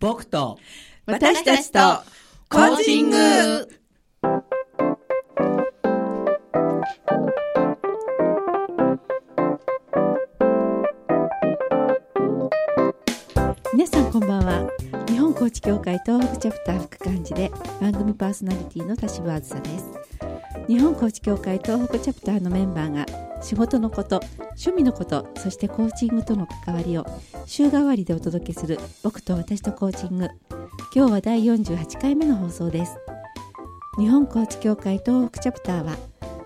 僕と私たちとコーチング。皆さんこんばんは。日本コーチ協会東北チャプター副幹事で番組パーソナリティの田島あずさです。日本コーチ協会東北チャプターのメンバーが仕事のこと趣味のことそしてコーチングとの関わりを週替わりでお届けする僕と私とコーチング。今日は第48回目の放送です。日本コーチ協会東北チャプターは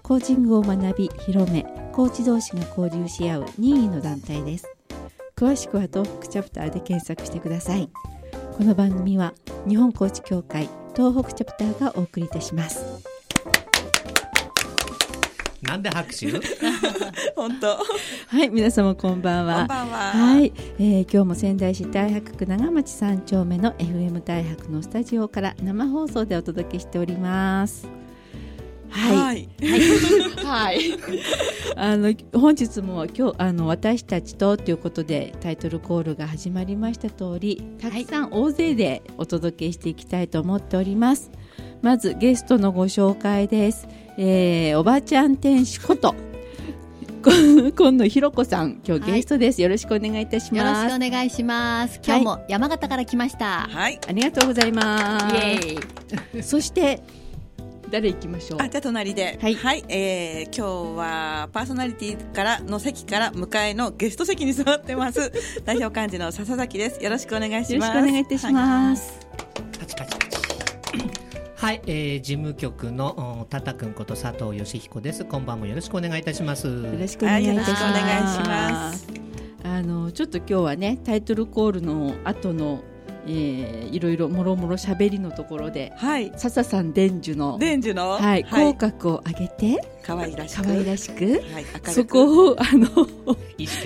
コーチングを学び広めコーチ同士が交流し合う任意の団体です。詳しくは東北チャプターで検索してください。この番組は日本コーチ協会東北チャプターがお送りいたします。なんで拍手？本当。はい皆様こんばんは。こんばんは。はい、えー今日も仙台市太白区長町三丁目の FM 太白のスタジオから生放送でお届けしております。はい、はい。はい、あの本日も今日あの私たちとということでタイトルコールが始まりました通りたくさん大勢でお届けしていきたいと思っております。まずゲストのご紹介です、えー、おばちゃん天使ことこ今野ひろこさん今日ゲストです、よろしくお願いいたしよろしますくお願いします。今日も山形から来ました。はい。ありがとうございます。イエーイ。そして誰行きましょう？あじゃあ隣で。はい。えー今日はパーソナリティからの席から向かいのゲスト席に座ってます。代表幹事の笹崎です。よろしくお願いしよろしますくお願いいたします、パチパチパチはい、えー、事務局のおたたくんこと佐藤義彦です。こんばんもよろしくお願いいたします。よろしくお願いいたします。はいよろしくお願いします。あのちょっと今日はねタイトルコールの後の、えー、いろいろもろもろ喋りのところではい。笹さん伝授の伝授の？はい、口角を上げて可愛らしく。可愛らしくはいく。そこをあの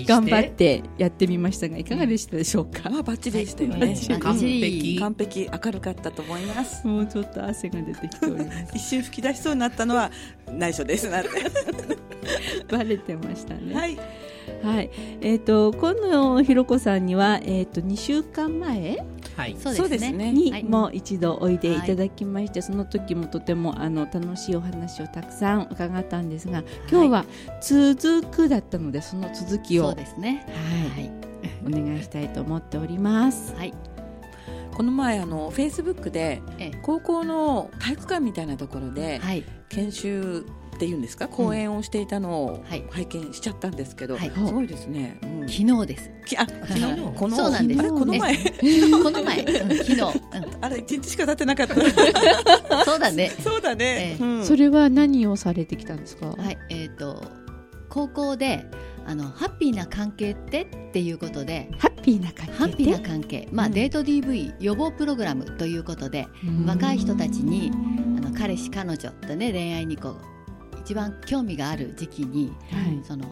頑張ってやってみましたがいかがでしたでしょうか？まあバッチリでしたよはいね完璧。完璧。明るかったと思います。もうちょっと汗が出てきております。一瞬吹き出しそうになったのは内緒ですなんて。バレてましたね。はい。はい、えっ、と今野ひろこさんにはえっ、と2週間前はいそうですすねにはいもう一度おいでいただきまして、その時もとてもあの楽しいお話をたくさん伺ったんですが今日は続くだったのでその続きを、そうですね。はいはい。お願いしたいと思っております。はい。この前あのフェイスブックでええ高校の体育館みたいなところではい。研修っていうんですか？講演をしていたのをはい。拝見しちゃったんですけど、はい。すごいですね。うん。昨日です。きあ昨日？はいこのそうなんです。あれこの前？この前、うん昨日、うん。あれ一日しか経ってなかった。そうだね。そうだね。ええ。うん。それは何をされてきたんですか？はい。えっ、と高校であのハッピーな関係ってっていうことで。ハッピーな関係ハッピーな関係、まあ、うん。デート DV 予防プログラムということで、うん。若い人たちにあの彼氏彼女とね恋愛にこう一番興味がある時期にはいその、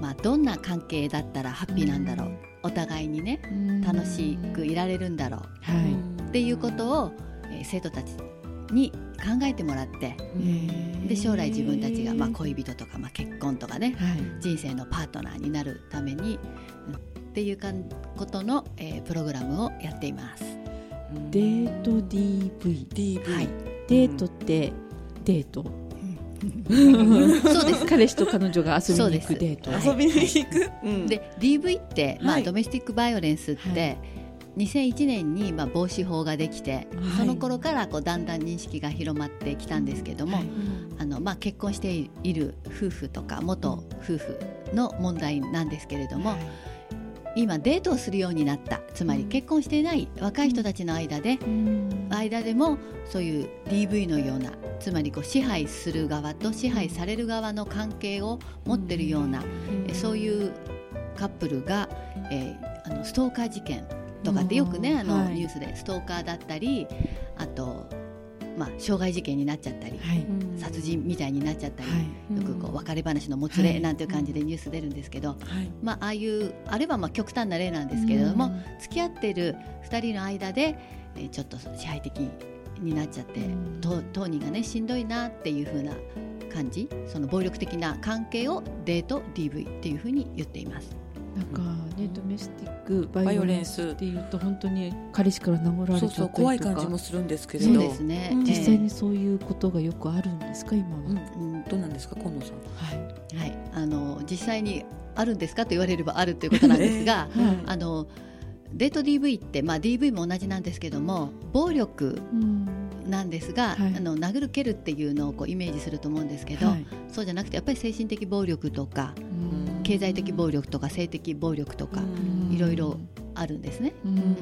まあ、どんな関係だったらハッピーなんだろうお互いにね楽しくいられるんだろうはい。っていうことを、えー生徒たちに考えてもらってで将来自分たちが、まあ、恋人とか、まあ、結婚とかねはい。人生のパートナーになるために、うんっていうかんことの、えープログラムをやっています。デート DV。DV、はいデートってデート？そうです。彼氏と彼女が遊びに行くデート。はい遊びに行く？うんで DV って、まあはい。ドメスティックバイオレンスって、はい2001年に、まあ、防止法ができて、はい。その頃からこうだんだん認識が広まってきたんですけども、はい。あのまあ、結婚している夫婦とか元夫婦の問題なんですけれども、今デートをするようになった。つまり結婚していない若い人たちの間で、間でもそういう DV のようなつまりこう支配する側と支配される側の関係を持ってるような、えそういうカップルが、えーあのストーカー事件とかってよくね、うん。あのはい。ニュースでストーカーだったりあと、まあ、傷害事件になっちゃったり、はい。殺人みたいになっちゃったり、はい。よくこう別れ話のもつれなんていう感じでニュース出るんですけど、はい。まあ、ああいうあれはまあ極端な例なんですけれども、付き合ってる2人の間で、えーちょっと支配的になっちゃって、うん。と当人がねしんどいなっていう風な感じその暴力的な関係をデート DV っていう風に言っています。なんかねドメスティックババイオレンススっていうと本当に彼氏から殴られちゃったりとか。そうそう怖い感じもするんですけれど。そうですね、うん。実際にそういうことがよくあるんですか今は、うん。うんどうなんですか今野さん。はい。はい、あの実際にあるんですかと言われればあるということなんですが、え ーはい。あのデート DV って、まあ、DV も同じなんですけども暴力うん。なんですが、はい。あの殴る蹴るっていうのをこうイメージすると思うんですけど、はい。そうじゃなくてやっぱり精神的暴力とかうん経済的暴力とか性的暴力とかうん。いろいろあるんですね。うん。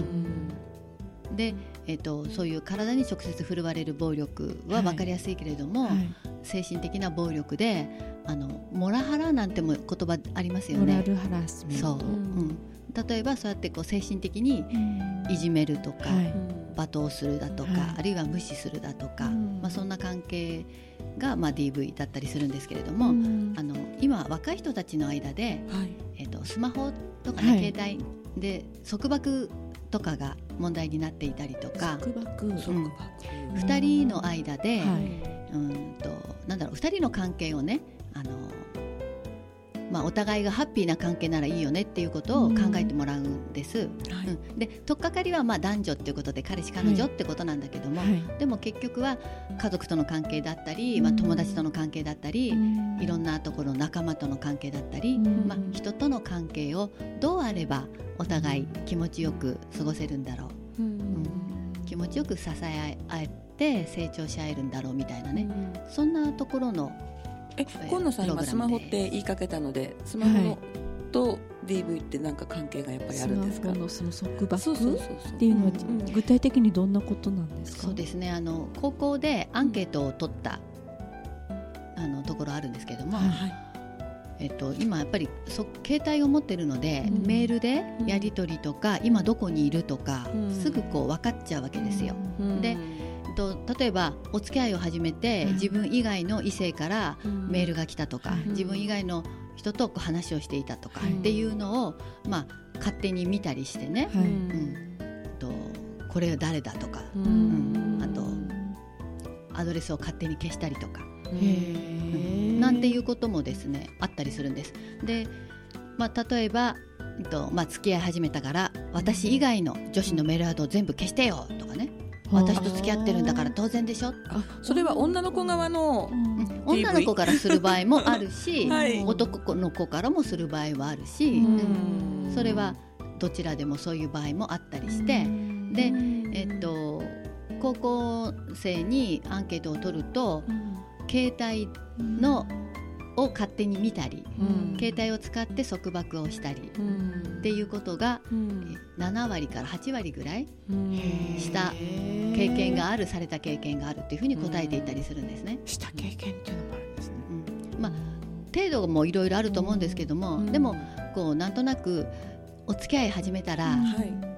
で、えっとそういう体に直接振るわれる暴力は分かりやすいけれども、はい。精神的な暴力であのモラハラなんても言葉ありますよね。モラルハラスメント。そう、うん、例えばそうやってこう精神的にうん。いじめるとか、はい罵倒するだとか、はい。あるいは無視するだとか、うん。まあ、そんな関係が、まあ、DV だったりするんですけれども、うん。あの今若い人たちの間で、はい。えっとスマホとかね、はい。携帯で束縛とかが問題になっていたりとか束縛？束縛。2人の間で、はい。うんとなんだろう2人の関係をねあの、まあ、お互いがハッピーな関係ならいいよねっていうことを考えてもらうんです。はい。うん。で取っかかりはまあ男女っていうことで彼氏彼女ってことなんだけども、はい。でも結局は家族との関係だったり、まあ、うん友達との関係だったり、いろんななところ仲間との関係だったり、うん。まあ、人との関係をどうあればお互い気持ちよく過ごせるんだろう。気持ちよく支え合えて成長し合えるんだろうみたいなね、そんなところのえ今野さん今スマホって言いかけたのでスマホのと DV ってなんか関係がやっぱりあるんですか？スマホのその束縛っていうのはうん具体的にどんなことなんですか？そうですね。あの高校でアンケートを取った、あのところあるんですけども、はい。えっと、今やっぱりそ携帯を持ってるので、うん。メールでやり取りとか、今どこにいるとか、うん。すぐこう分かっちゃうわけですよ。うん。でと例えばお付き合いを始めて、うん。自分以外の異性からメールが来たとか、はい。自分以外の人と話をしていたとかはい。っていうのを、まあ、勝手に見たりしてね、はい。うん。とこれは誰だとかううん。あとアドレスを勝手に消したりとか、へー。なんていうこともですねあったりするんです。で、まあ、例えば、とまあ、付き合い始めたから私以外の女子のメールアドを全部消してよとかね、私と付き合ってるんだから当然でしょ、あそれは女の子側のうん。女の子からする場合もあるし、はい。男の子からもする場合はあるし、うん。それはどちらでもそういう場合もあったりして、でえっと、高校生にアンケートを取ると携帯のを勝手に見たり、うん。携帯を使って束縛をしたりうん。っていうことがうん。え7割から8割ぐらいうん。した経験があるされた経験があるというふうに答えていたりするんですね。した経験っていうのもあるんですね。うん。まあ程度もいろいろあると思うんですけども、うん。でもこうなんとなくお付き合い始めたら、はい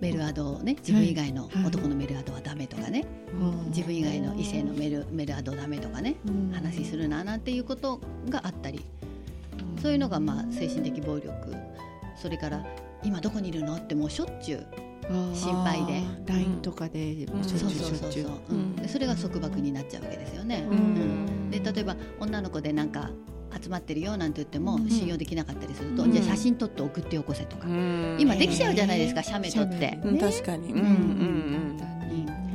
メールアドをね自分以外のはい。男のメールアドはダメとかね、自分以外の異性のメールメールアドダメとかね、うん。話するななんていうことがあったり。そういうのがまあ精神的暴力。それから今どこにいるのってもうしょっちゅう心配で。LINE とかでそれが束縛になっちゃうわけですよね。で例えば女の子でなんか集まってるよなんて言っても信用できなかったりすると、うん。じゃあ写真撮って送ってよこせとか、うん。今できちゃうじゃないですか写メ撮って。うん確かに。うん。うん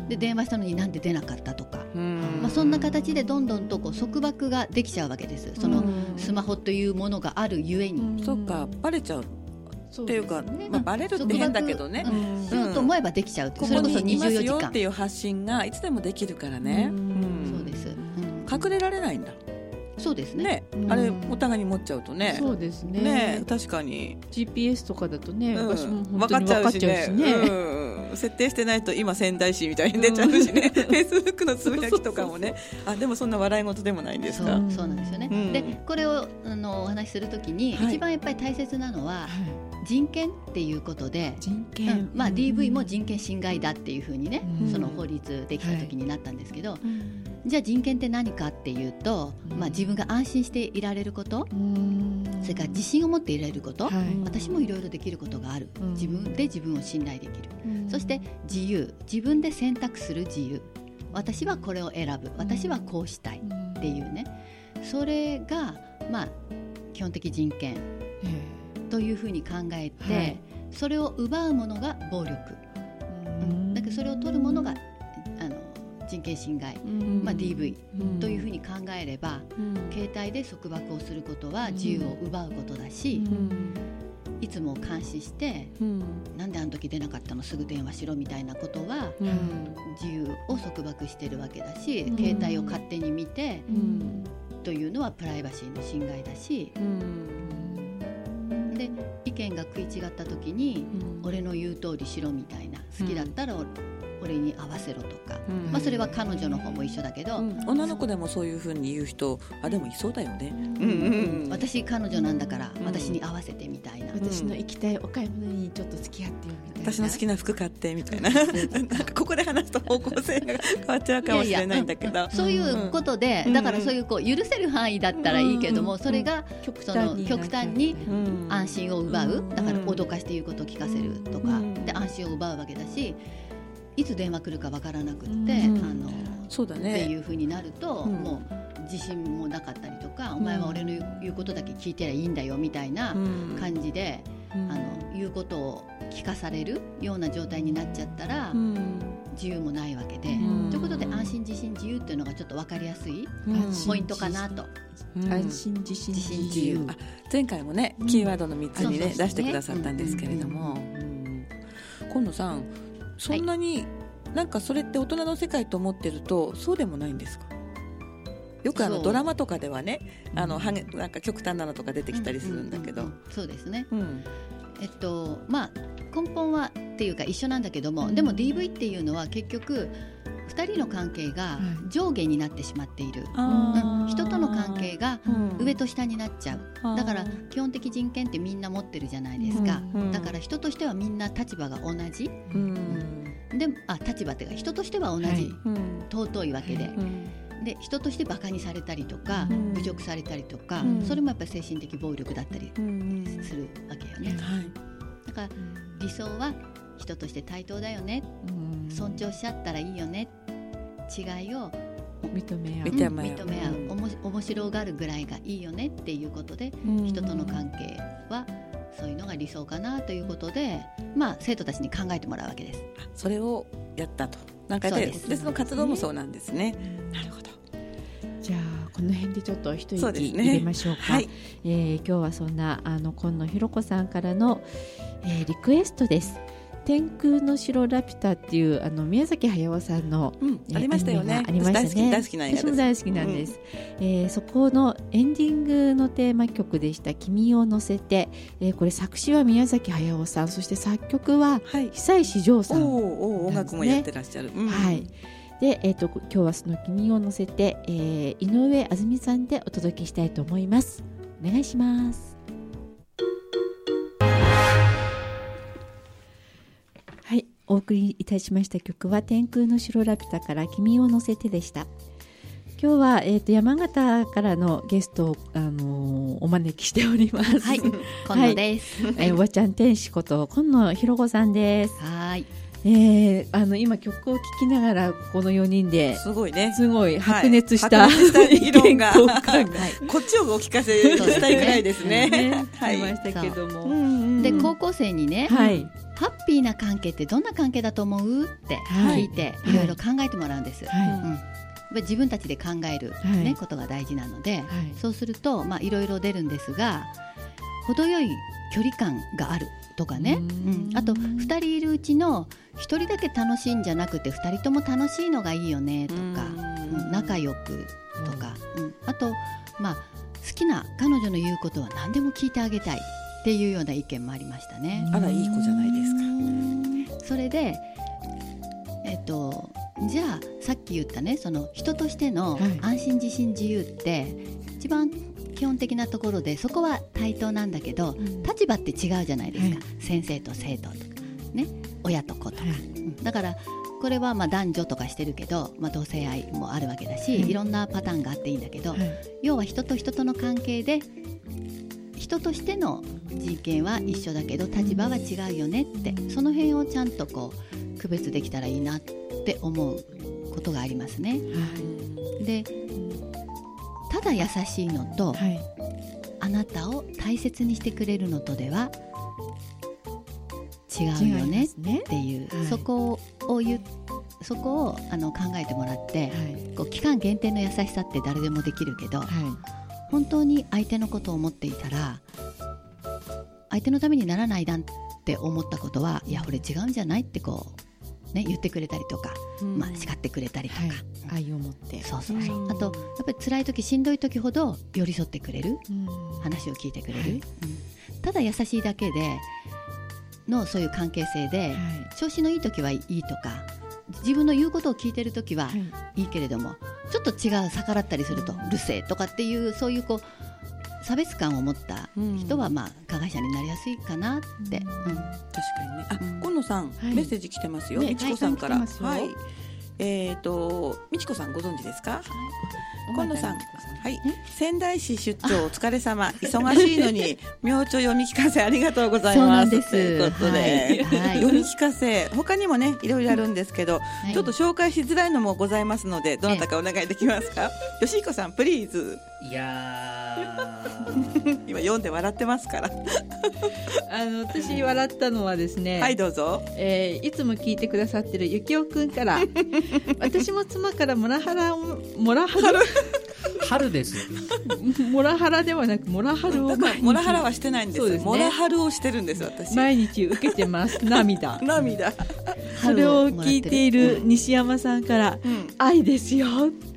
で電話したのになんで出なかったとか、うん。まあ、そんな形でどんどんとこう束縛ができちゃうわけです。そのスマホというものがあるゆえに。そっか。バレちゃう。っていうかねまあバレるって変だけどね。うん。しようと思えばできちゃうそれこそ24にいます時間。よっていう発信がいつでもできるからね。うん。うん。そうです、うん。隠れられないんだそうですね。ねうん。あれお互いに持っちゃうとね。そうですね。ね確かに。GPS とかだとねうん。場所も分かっ本当に分かっちゃうしね。ううん。設定してないと今仙台市みたいに出ちゃうしね。フェイスブックのつぶやきとかもね。あでもそんな笑い事でもないんですか？そうなんですよね、うん。でこれをあのお話しするときに、はい。一番やっぱり大切なのははい人権っていうことで、人う権んまあ、DV も人権侵害だっていうふうにね、うん。その法律できた時になったんですけど、うんじゃあ人権って何かっていうと、うん。まあ、自分が安心していられること、うん。それから自信を持っていられること、はい。私もいろいろできることがある、うん。自分で自分を信頼できる、うん。そして自由。自分で選択する自由。私はこれを選ぶ。私はこうしたい。っていうね。それがまあ基本的人権というふうに考えて、はい。それを奪うものが暴力、うん。だけどそれを取るものがあの人権侵害、まあ、DV というふうに考えれば、携帯で束縛をすることは自由を奪うことだし、いつも監視して、なんであの時出なかったのすぐ電話しろみたいなことは自由を束縛してるわけだし、うん。携帯を勝手に見てというのはプライバシーの侵害だし、で意見が食い違った時に、俺の言う通りしろみたいな。好きだったら俺に合わせろとか、まあ、それは彼女の方も一緒だけど、女の子でもそういうふうに言う人あでもいそうだよね。私彼女なんだからうん。私に合わせてみたいな、私の行きたいお買い物にちょっと付き合ってよみたいな。私の好きな服買ってみたいな。なんかここで話すと方向性が変わっちゃうかもしれないんだけど。そういうことで、うん。だからそういうこう許せる範囲だったらいいけども、うん。それが極その極端にう。ん。安心を奪う、うん。だから脅かして言うことを聞かせるとか、うん。で安心を奪うわけだしいつ電話来るかわからなくって、うん。あのそうだってねいうふうになると、うん。もう自信もなかったりとか、お前は俺の言うことだけ聞いてりゃいいんだよみたいな感じで、あの言うことを聞かされるような状態になっちゃったら、自由もないわけで。うん。ということで安心自信自由っていうのがちょっと分かりやすいうんポイントかなと。安心自信自信自由。あ前回もねキーワードの3つにね出してくださったんですけれども。うん。今野さんそんなになんかそれって大人の世界と思ってるとそうでもないんですか？よくあのドラマとかではねあのはげなんか極端なのとか出てきたりするんだけど。うううそうですね。うん。えっとまあ根本はっていうか一緒なんだけども、でも DV っていうのは結局2人の関係がはい。上下になってしまっている、あうん。人との関係がうん。上と下になっちゃう、だから基本的人権ってみんな持ってるじゃないですか、うん。だから人としてはみんな立場が同じ。うん。であ立場っていうか人としては同じ、はい。うん尊いわけで、うん。で人としてバカにされたりとか、うん。侮辱されたりとか、うん。それもやっぱり精神的暴力だったりうん。するわけよね、はい。だから理想は人として対等だよね。尊重し合ったらいいよね違いを認め合う。認め合う。認め合う。おもし面白がるぐらいがいいよねっていうことでうん。人との関係はそういうのが理想かなということで、まあ、生徒たちに考えてもらうわけです。それをやったと。なんかででその活動もそうなんですね。なるほど。じゃあこの辺でちょっと一息入れましょうか。はい。えー今日はそんなあの今野ひろ子さんからの、えーリクエストです天空の城ラピュタっていうあの宮崎駿さんのうんえありましたよね。ありましたね。大好き大好きな映画です。私も大好きなんです、えーそこのエンディングのテーマ曲でした「君を乗せて」えーこれ作詞は宮崎駿さん。そして作曲ははい。久石譲さんおーおー音楽もやってらっしゃる、うん。はい。で、えっ、と、今日はその君を乗せて、えー井上あずみさんでお届けしたいと思います。お願いします。お送りいたしました曲は天空の城ラピュタから君を乗せてでした。今日は、えっ、と、山形からのゲストを、あのーお招きしております。はい、今野です。えーおばちゃん天使こと今野ひろ子さんです。はい、えー、あの今曲を聴きながらこの4人ですごいね。すごい白熱した、はい議論が。こっちをお聞かせしたいぐらいですね。ね。はい。ましたけども、で、高校生にね、はい。ハッピーな関係ってどんな関係だと思う？ってはい。聞いて、はい。いろいろ考えてもらうんです。はうん。やっぱり自分たちで考える、はい。ねことが大事なので、いはい。そうすると、まあ、いろいろ出るんですが程よい距離感があるとかね、うん。うん。あと2人いるうちの1人だけ楽しいんじゃなくて2人とも楽しいのがいいよねとか、うん。仲良くとか、うん。あと、まあ、好きな彼女の言うことは何でも聞いてあげたいっていうような意見もありましたね。あらいい子じゃないですか。それで、えっと、じゃあさっき言ったねその人としてのはい。安心自信自由って、一番基本的なところでそこは対等なんだけどうん。立場って違うじゃないですか、は先生と生徒とか、ね、親と子とか、はい。うん。だからこれはまあ男女とかしてるけど、まあ、同性愛もあるわけだし、はいいろんなパターンがあっていいんだけど、はい。要は人と人との関係で人としての人権は一緒だけど立場は違うよねってその辺をちゃんとこう区別できたらいいなって思うことがありますね。でただ優しいのと、はい。あなたを大切にしてくれるのとでは違うよねっていう、はい。そこを言うそこをあの考えてもらって、はい。こう期間限定の優しさって誰でもできるけど、はい。本当に相手のことを思っていたら相手のためにならないなって思ったことはいやこれ違うんじゃないってこう、ね、言ってくれたりとか、うん。まあ、叱ってくれたりとか、はい。愛を持って。そうそうそう、うん。あとやっぱり辛い時しんどい時ほど寄り添ってくれる。うん。話を聞いてくれる、はい。うん。ただ優しいだけでのそういう関係性で、はい。調子のいい時はいいとか自分の言うことを聞いてる時ははいいいけれどもちょっと違う逆らったりすると「うるせえ」とかっていうそういうこう差別感を持った人はまあ加害者になりやすいかなって、うんうん確かにね。あ、うん今野さん、はいメッセージ来てますよ。ねみちこさんから。はいえっ、と、みちこさんご存知ですか？今野さん。はい。仙台市出張お疲れ様。忙しいのに、明朝読み聞かせありがとうございます。そうなんですということで、はいはい読み聞かせ、他にもね、いろいろあるんですけど、はいちょっと紹介しづらいのもございますので、どなたかお願いできますか？よしひこさん、プリーズ。いやー。今読んで笑ってますから。あの私笑ったのはですね、はい、どうぞ。えーいつも聞いてくださってるゆきおくんから 私も妻からモラハラをモラハラ？春。ですモラハラではなくモラハルをだから毎日モラハラはしてないんです。そうですね。モラハルをしてるんです私。毎日受けてます。涙。涙。それを聞いている西山さんからうん「愛ですよ」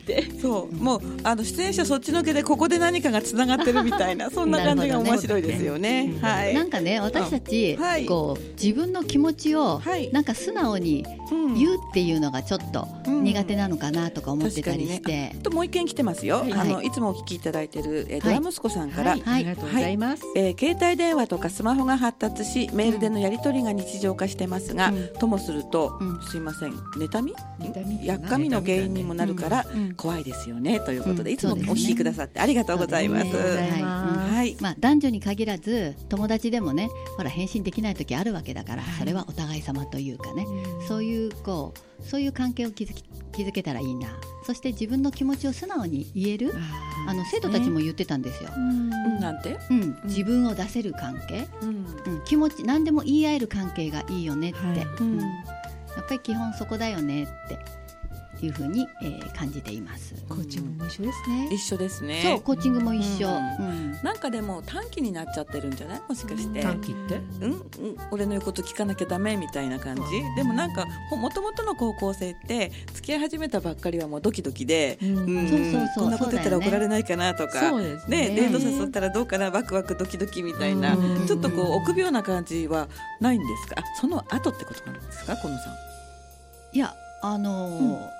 って。そう。もうあの出演者そっちのけでここで何かがつながってるみたいな そんな感じが面白いですよね。はい。なんかね私たち、うんはい。こう自分の気持ちをはい。なんか素直にうん。言うっていうのがちょっとうん。苦手なのかなとか思ってたりし確かて、あともう一件来てますよ、はい。あのはい。いつもお聞きいただいてる、えードラ息子さんから、はい、ありがとうございます、えー携帯電話とかスマホが発達しメールでのやり取りが日常化してますが、うん。ともすると、うん。すいません。妬み？妬みやっかみの原因にもなるから、うん怖いですよねということで、うんいつもお聞きくださってありがとうございます。はい、まあ、男女に限らず友達でもねほら返信できない時あるわけだから、はい。それはお互い様というかね、うん。そういうこうそういう関係を築き築けたらいいな。そして自分の気持ちを素直に言えるあの生徒たちも言ってたんですよ、うん。うん。なんて、うん、自分を出せる関係、うん。うん、気持ち何でも言い合える関係がいいよねって、はい。うん。やっぱり基本そこだよねっていうふうに、えー感じています。コーチングも一緒ですね。一緒ですね。そうコーチングも一緒、ううん。なんかでも短期になっちゃってるんじゃない？もしかして。短期って？うん、うん、俺の言うこと聞かなきゃダメみたいな感じ？でもなんかもともとの高校生って付き合い始めたばっかりはもうドキドキで、うん。うん。そうそうそう。こんなこと言ったら怒られないかなとか。そうですね。ねデート誘ったらどうかなワクワクドキドキみたいな。うん。ちょっとこう臆病な感じはないんですかあその後ってことなんですかこのさんいやあのー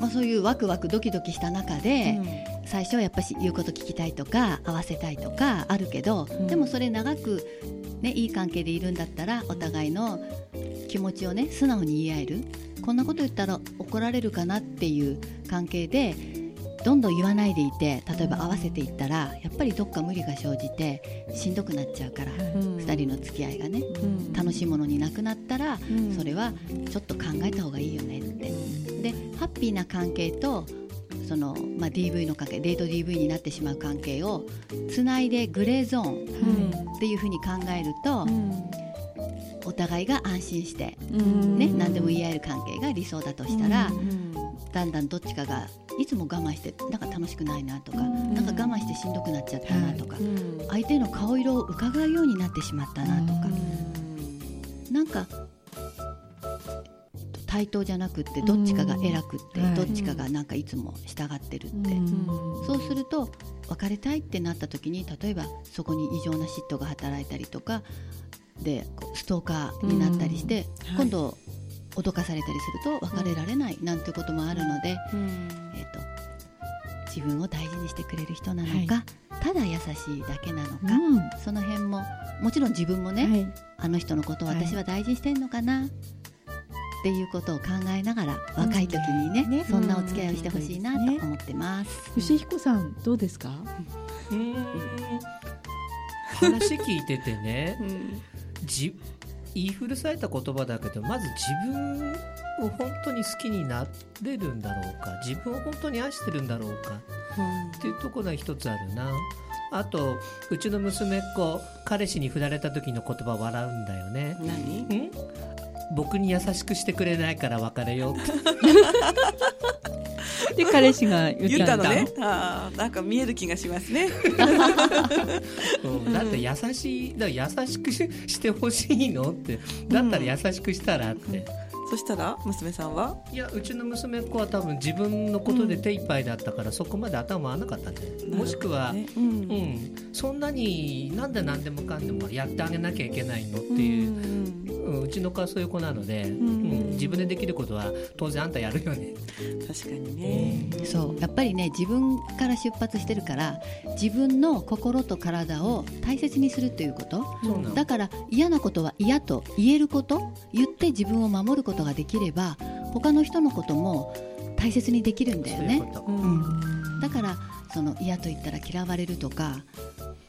まあ、そういうワクワクドキドキした中で、最初はやっぱし言うこと聞きたいとか合わせたいとかあるけど、ん。でもそれ長く、ね、いい関係でいるんだったらお互いの気持ちをね素直に言い合える。こんなこと言ったら怒られるかなっていう関係でどんどん言わないでいて例えば合わせていったらやっぱりどっか無理が生じてしんどくなっちゃうから、うん。2人の付き合いがねうん。楽しいものになくなったら、うん。それはちょっと考えた方がいいよねって。でハッピーな関係とその、まあ、DV の関係デート DV になってしまう関係をつないでグレーゾーンっていうふうに考えると、お互いが安心して、ね何でも言い合える関係が理想だとしたら、だんだんどっちかがいつも我慢してなんか楽しくないなとか、なんか我慢してしんどくなっちゃったなとか、相手の顔色を伺うようになってしまったなとか、なんか対等じゃなくってどっちかが偉くって、うんどっちかがなんかいつも従ってるって、そうすると別れたいってなった時に例えばそこに異常な嫉妬が働いたりとかでストーカーになったりして、うん。今度脅かされたりすると別れられないなんてこともあるので、えー、と自分を大事にしてくれる人なのか、ただ優しいだけなのか、その辺ももちろん自分もね、はい。あの人のことを私は大事にしてんのかな、っていうことを考えながら若い時にね,、ね。そんなお付き合いをしてほしいなと思ってます。吉彦さんどうですか？うーん話聞いててねじ言い古された言葉だけどまず自分を本当に好きになれるんだろうか自分を本当に愛してるんだろうかっていうところが一つあるな。あとうちの娘っ子彼氏に振られた時の言葉笑うんだよね。何？ん僕に優しくしてくれないから別れよう。っ てで彼氏が言ったたのね。あーなんか見える気がしますね。うんだって優しいだ優しくししてほしいのって。だったら優しくしたらって、そしたら娘さんは？いやうちの娘っ子は多分自分のことで手一杯だったから、そこまで頭回らなかったんだよ。もしくは、ね。ううん。ん、そんなになんで何でもかんでもやってあげなきゃいけないのっていう、うんうちの子はそういう子なので、うん。自分でできることは当然あんたやるよね、確かにね。そうやっぱりね自分から出発してるから自分の心と体を大切にするということ。そうなの。だから嫌なことは嫌と言えること言って自分を守ることができれば他の人のことも大切にできるんだよね。そういうこと。うん。だからその嫌と言ったら嫌われるとか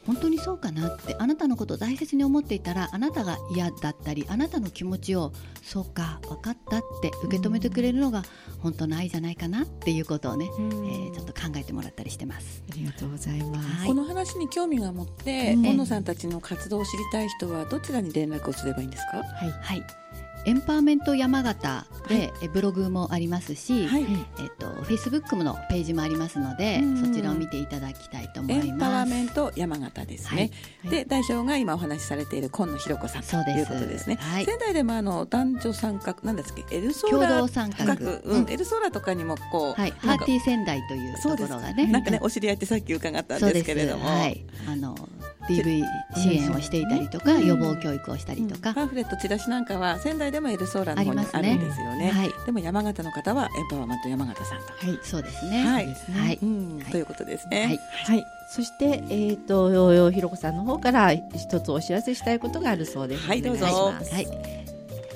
本当にそうかなってあなたのことを大切に思っていたらあなたが嫌だったりあなたの気持ちをそうか分かったって受け止めてくれるのが本当の愛じゃないかなっていうことをね、えーちょっと考えてもらったりしてます。ありがとうございます、はい。この話に興味が持ってう野さんたちの活動を知りたい人はどちらに連絡をすればいいんですか？はい。はい。エンパワーメント山形で、えブログもありますし、はい。えっとフェイスブックのページもありますので、うん。そちらを見ていただきたいと思います。エンパワーメント山形ですね、はい。で代表が今お話しされている今野ひろ子さんということですね。はい。仙台でもあの男女参画なんですっけエルソー共ラ同参画画。うんうん。エルソーラとかにもこう、はい、なんかハーティー仙台というところがね、なんかねお知り合いってさっき伺ったんですけれども、はい、あの DV 支援をしていたりとか、うん予防教育をしたりとか、パンフレットチラシなんかは仙台でもエルソーラの方にあるんですよね。はい、でも山形の方はエンパワーメント山形さんと、はい。そうですね。はい。はい、うん。はい。ということですはねい、はい、そして、えっ、と、ひろこさんの方から一つお知らせしたいことがあるそうです。はいどうぞ。はい。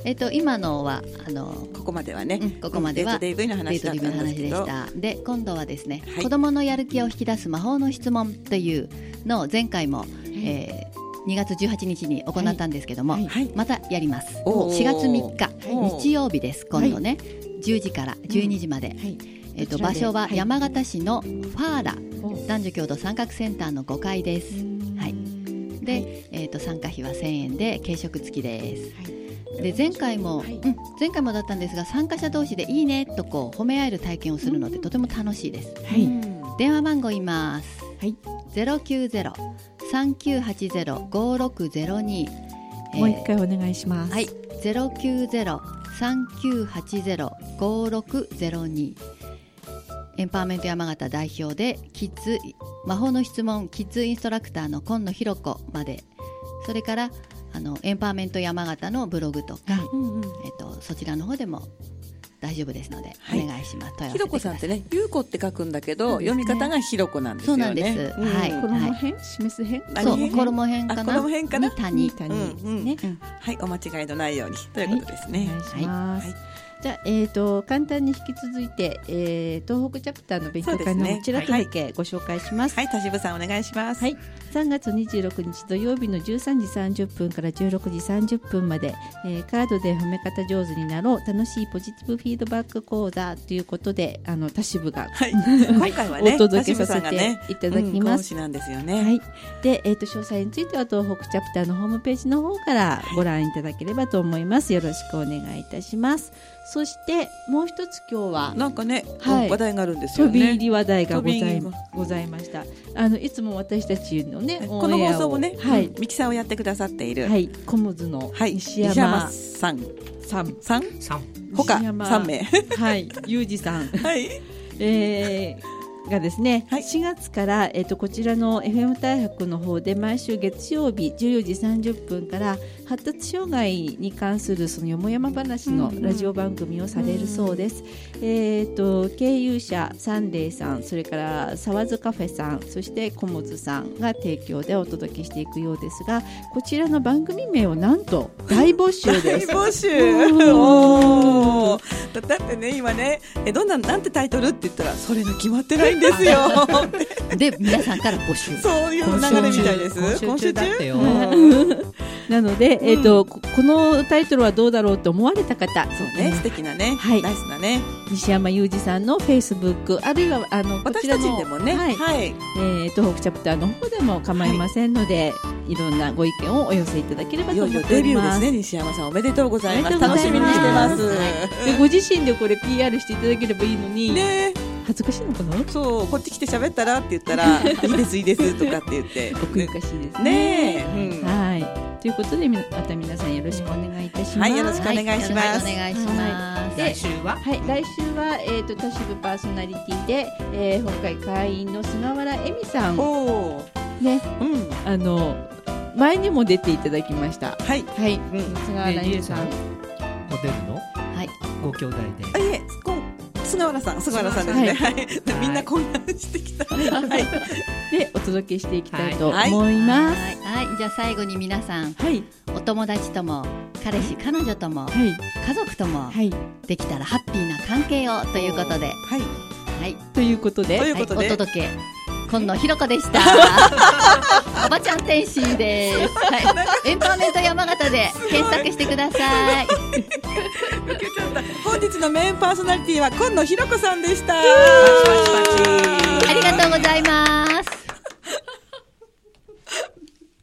えっ、と今のはあのここまではね、うんここまではデート DV のデ話の話んでした。で今度はですね、はい。子供のやる気を引き出す魔法の質問というのを前回も、えー2月18日に行ったんですけども、はいはいまたやります。おー4月3日、はい日曜日です。今度ね、10時から12時まで。はい。えっと場所ははい山形市のファーラお男女共同参画センターの5階です。はいで、えっと参加費は1000円で軽食付きです。で前回も、はいうん前回もだったんですが参加者同士でいいねとこう褒め合える体験をするのでとても楽しいです。はい。うん電話番号言います。はい。ゼ三九八ゼロ五六ゼロ二。もう一回お願いします。はい、ゼロ九ゼロ三九八ゼロ五六ゼロ二。エンパワーメント山形代表でキッズ魔法の質問キッズインストラクターの今野ひろ子まで、それからあのエンパワーメント山形のブログとか、うんうんえっとそちらの方でも大丈夫ですので、はいお願いします。ひろこさんってね、ゆうこって書くんだけど、ね読み方がひろこなんですよね。そうなんですうんはい衣編、示す編？そう衣編かな？あ衣編かな？に谷。谷ですね。うんはい、お間違いのないようにということですね。お願いします。はいじゃあ、えっ、と、簡単に引き続いて、えー、東北チャプターの勉強会のそうですねこちらとだけご紹介します。はい、田渋さんお願いします。はい、3月26日土曜日の13時30分から16時30分まで、えーカードで褒め方上手になろう楽しいポジティブフィードバック講座ということであの田渋が、はい、今回はね、お届けさせていただきうんます。講師なんですよね。はい、で、えー、と詳細については東北チャプターのホームページの方からご覧いただければと思います。よろしくお願いいたします。そしてもう一つ今日はなんかね、はい話題があるんですよ飛び入ね。り話題がございました。あのいつも私たちのねこの放送もね、はい。ミキサーをやってくださっている、はい、コモズのはい、西西山山さん、さん、さん、三他西山三名、はい、ゆうじさん、はい、えーがですね、はい4月から、えっとこちらの FM 大白の方で毎週月曜日14時30分から発達障害に関するそのよもやま話のうんうんラジオ番組をされるそうです。えっと経由者サンデーさん、それから沢津カフェさん、そしてコモズさんが提供でお届けしていくようですが、こちらの番組名をなんと大募集大です。募集。うんおーだだってね、今ね、え、どんな、なんてタイトルって言ったら、それが決まってないんですよ。で皆さんから募集。そういう流れみたいです。今週中？だってよ。なので、えっ、とここのタイトルはどうだろうと思われた方、そうね、素敵なね、はいナイスなね。西山裕二さんのフェイスブックあるいはあの私たちでもね、はいはい、えー、東北チャプターの方でも構いませんので、い、ろんなご意見をお寄せいただければいよいよと思っております。デビューですね、西山さんおめでとうございます。楽しみにしてます。でご自身でこれ PR していただければいいのに、ね、恥ずかしいのかな？そう、こっち来て喋ったらって言ったら、いいですいいですとかって言って。奥ゆかしいですね。ねえ、うん。はい。ということでみまた皆さんよろしくお願いいたします。はいよろしくお願いします。はいお願いします。で来週は？はい、来週は、えー、と都市部パーソナリティで、えー、今回会員の菅原恵美さん。おー。ね。うん、あの前にも出ていただきました。はい。はい。うん、菅原恵美さん。モデルの？はい。ご兄弟あ、でいえ、菅原さん、菅原さんですね。はい、みんな混乱してきた。はい、でお届けしていきたいとはい思います。はい、はい、じゃあ最後に皆さんはい。お友達とも彼氏彼女ともはい。家族ともはい。できたらハッピーな関係をということで、はい、はい、ということで。はい、ということで。お届け今野ひろこでした。おばちゃん天心です、はい、エンパワーメント山形で検索してください。本日のメインパーソナリティは今野ひろこさんでした。ありがとうございます